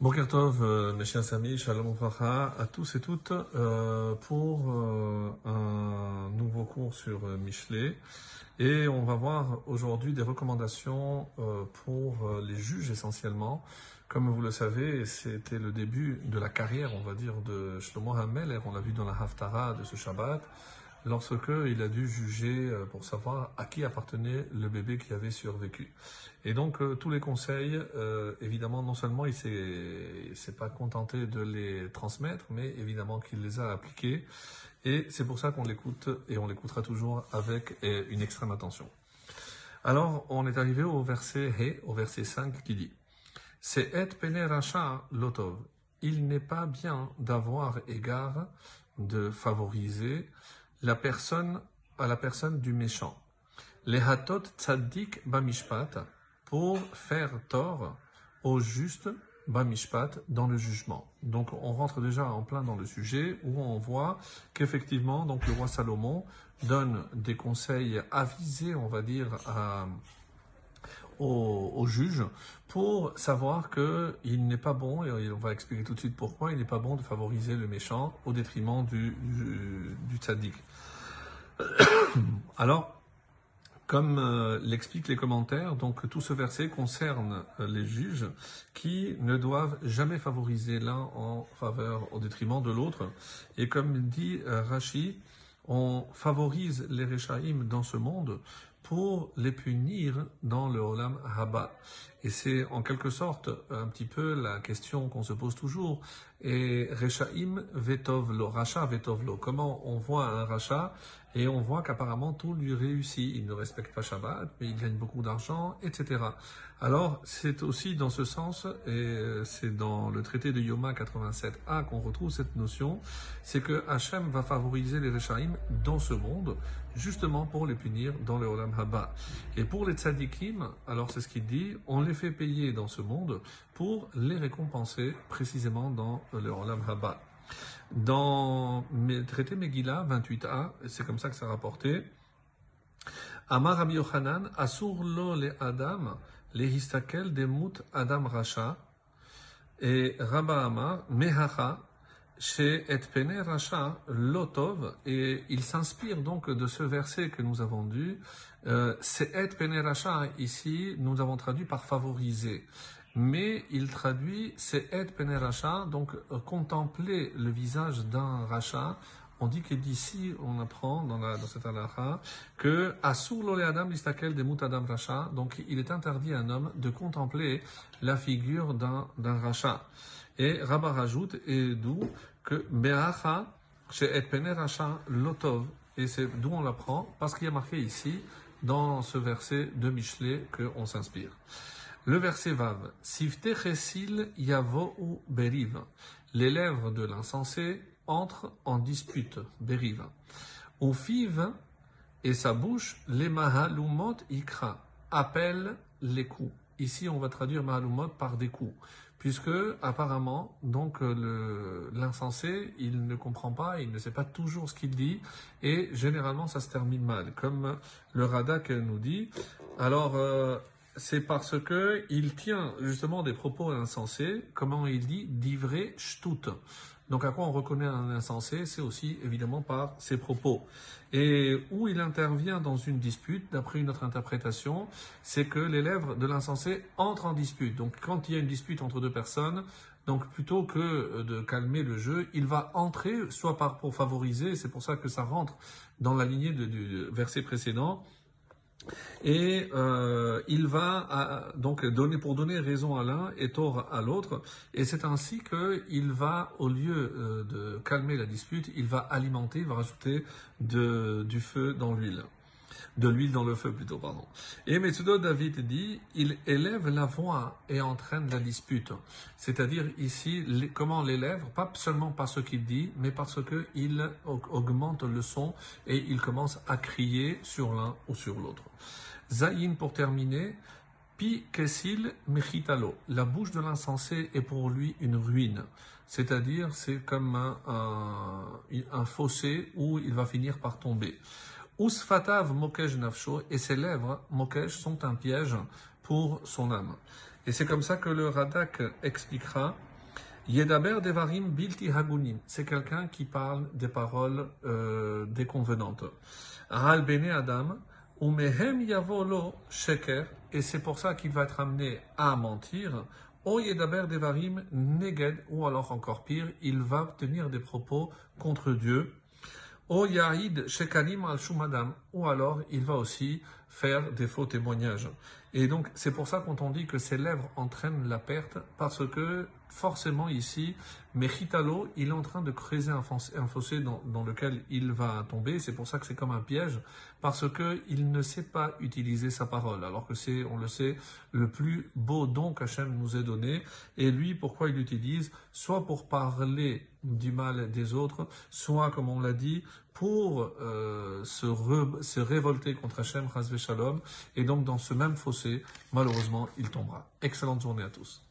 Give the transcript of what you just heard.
Bokertov, euh, mes chers amis, Shalom Ouvracha, à tous et toutes, euh, pour euh, un nouveau cours sur euh, Michelet. Et on va voir aujourd'hui des recommandations euh, pour euh, les juges essentiellement. Comme vous le savez, c'était le début de la carrière, on va dire, de Shlomo Hameler, on l'a vu dans la Haftara de ce Shabbat, lorsque il a dû juger euh, pour savoir à qui appartenait le bébé qui avait survécu. Et donc euh, tous les conseils, euh, évidemment, non seulement il s'est s'est pas contenté de les transmettre, mais évidemment qu'il les a appliqués. Et c'est pour ça qu'on l'écoute et on l'écoutera toujours avec une extrême attention. Alors, on est arrivé au verset au verset 5 qui dit C'est et pene racha lotov. Il n'est pas bien d'avoir égard de favoriser la personne à la personne du méchant. Les hatot tzaddik bamishpat pour faire tort au juste bamishpat dans le jugement. Donc on rentre déjà en plein dans le sujet où on voit qu'effectivement donc le roi Salomon donne des conseils avisés, on va dire, à, au, juge pour savoir que il n'est pas bon, et on va expliquer tout de suite pourquoi il n'est pas bon de favoriser le méchant au détriment du, du, du tzaddik. Alors, comme euh, l'expliquent les commentaires, donc tout ce verset concerne euh, les juges qui ne doivent jamais favoriser l'un en faveur au détriment de l'autre. Et comme dit euh, Rashi, on favorise les Réchaïm dans ce monde pour les punir dans le Olam Haba. Et c'est en quelque sorte un petit peu la question qu'on se pose toujours. Et Rechaim vetov lo, Racha vetov lo. Comment on voit un Racha et on voit qu'apparemment tout lui réussit. Il ne respecte pas Shabbat, mais il gagne beaucoup d'argent, etc. Alors c'est aussi dans ce sens, et c'est dans le traité de Yoma 87a qu'on retrouve cette notion, c'est que Hachem va favoriser les Rechaim dans ce monde, justement pour les punir dans le Olam Haba. Et pour les tzadikim, alors c'est ce qu'il dit, on les fait payer dans ce monde pour les récompenser précisément dans le Olam Haba. Dans le traité Megillah 28a, c'est comme ça que c'est rapporté, Amar Rabbi Yochanan, Asur lo le Adam, le histakel demut Adam Racha, et Rabba Amar, Mehacha, chez et pene Racha, Lotov, et il s'inspire donc de ce verset que nous avons lu, euh, c'est et pene Racha, ici, nous avons traduit par favoriser mais il traduit c'est et pene racha, donc euh, contempler le visage d'un rachat. On dit que d'ici, on apprend dans, la, dans cette halakha que asur lo le adam listakel de mut adam racha, donc il est interdit à un homme de contempler la figure d'un d'un rachat. Et Rabbah rajoute et d'où que be'acha chez et pene racha lotov, et c'est d'où on l'apprend parce qu'il y a marqué ici dans ce verset de Michelet qu'on s'inspire. Le verset Vav, yavo beriv. Les lèvres de l'insensé entrent en dispute, beriv. Ou fiv et sa bouche, les mahalumot ikra, appellent les coups. Ici, on va traduire mahalumot par des coups. Puisque, apparemment, donc, l'insensé, il ne comprend pas, il ne sait pas toujours ce qu'il dit, et généralement, ça se termine mal. Comme le Radak nous dit. Alors, euh, c'est parce que il tient justement des propos insensés, comment il dit, d'ivré shtut. Donc à quoi on reconnaît un insensé C'est aussi évidemment par ses propos. Et où il intervient dans une dispute, d'après une autre interprétation, c'est que les lèvres de l'insensé entrent en dispute. Donc quand il y a une dispute entre deux personnes, donc plutôt que de calmer le jeu, il va entrer, soit pour favoriser, c'est pour ça que ça rentre dans la lignée du verset précédent, et euh, il va donc donner pour donner raison à l'un et tort à l'autre. Et c'est ainsi que il va, au lieu euh, de calmer la dispute, il va alimenter, il va rajouter du feu dans l'huile. De l'huile dans le feu plutôt, pardon. Et Metsudo David dit, il élève la voix et entraîne la dispute. C'est-à-dire ici, les, comment l'élève, pas seulement par ce qu'il dit, mais parce qu'il augmente le son et il commence à crier sur l'un ou sur l'autre. Zayin pour terminer, Pi Kesil Mechitalo. La bouche de l'insensé est pour lui une ruine. C'est-à-dire, c'est comme un, un fossé où il va finir par tomber. Usfatav mokesh nafsho, et ses lèvres, mokesh, sont un piège pour son âme. Et c'est comme ça que le Radak expliquera Yedaber devarim bilti hagunim. C'est quelqu'un qui parle des paroles euh, déconvenantes. Hal bene adam. Umehem yavolo sheker. Et c'est pour ça qu'il va être amené à mentir. O yedaber devarim neged. Ou alors encore pire, il va tenir des propos contre Dieu. O yaïd shekalim al shumadam. Ou alors il va aussi faire des faux témoignages. Et donc, c'est pour ça qu'on dit que ses lèvres entraînent la perte, parce que forcément ici, Mechitalo, il est en train de creuser un fossé dans, dans lequel il va tomber. C'est pour ça que c'est comme un piège, parce que il ne sait pas utiliser sa parole, alors que c'est, on le sait, le plus beau don qu'Hachem nous ait donné. Et lui, pourquoi il l'utilise? Soit pour parler du mal des autres, soit, comme on l'a dit, pour euh, se, se révolter contre Hachem, Shalom, et donc dans ce même fossé, malheureusement, il tombera. Excellente journée à tous.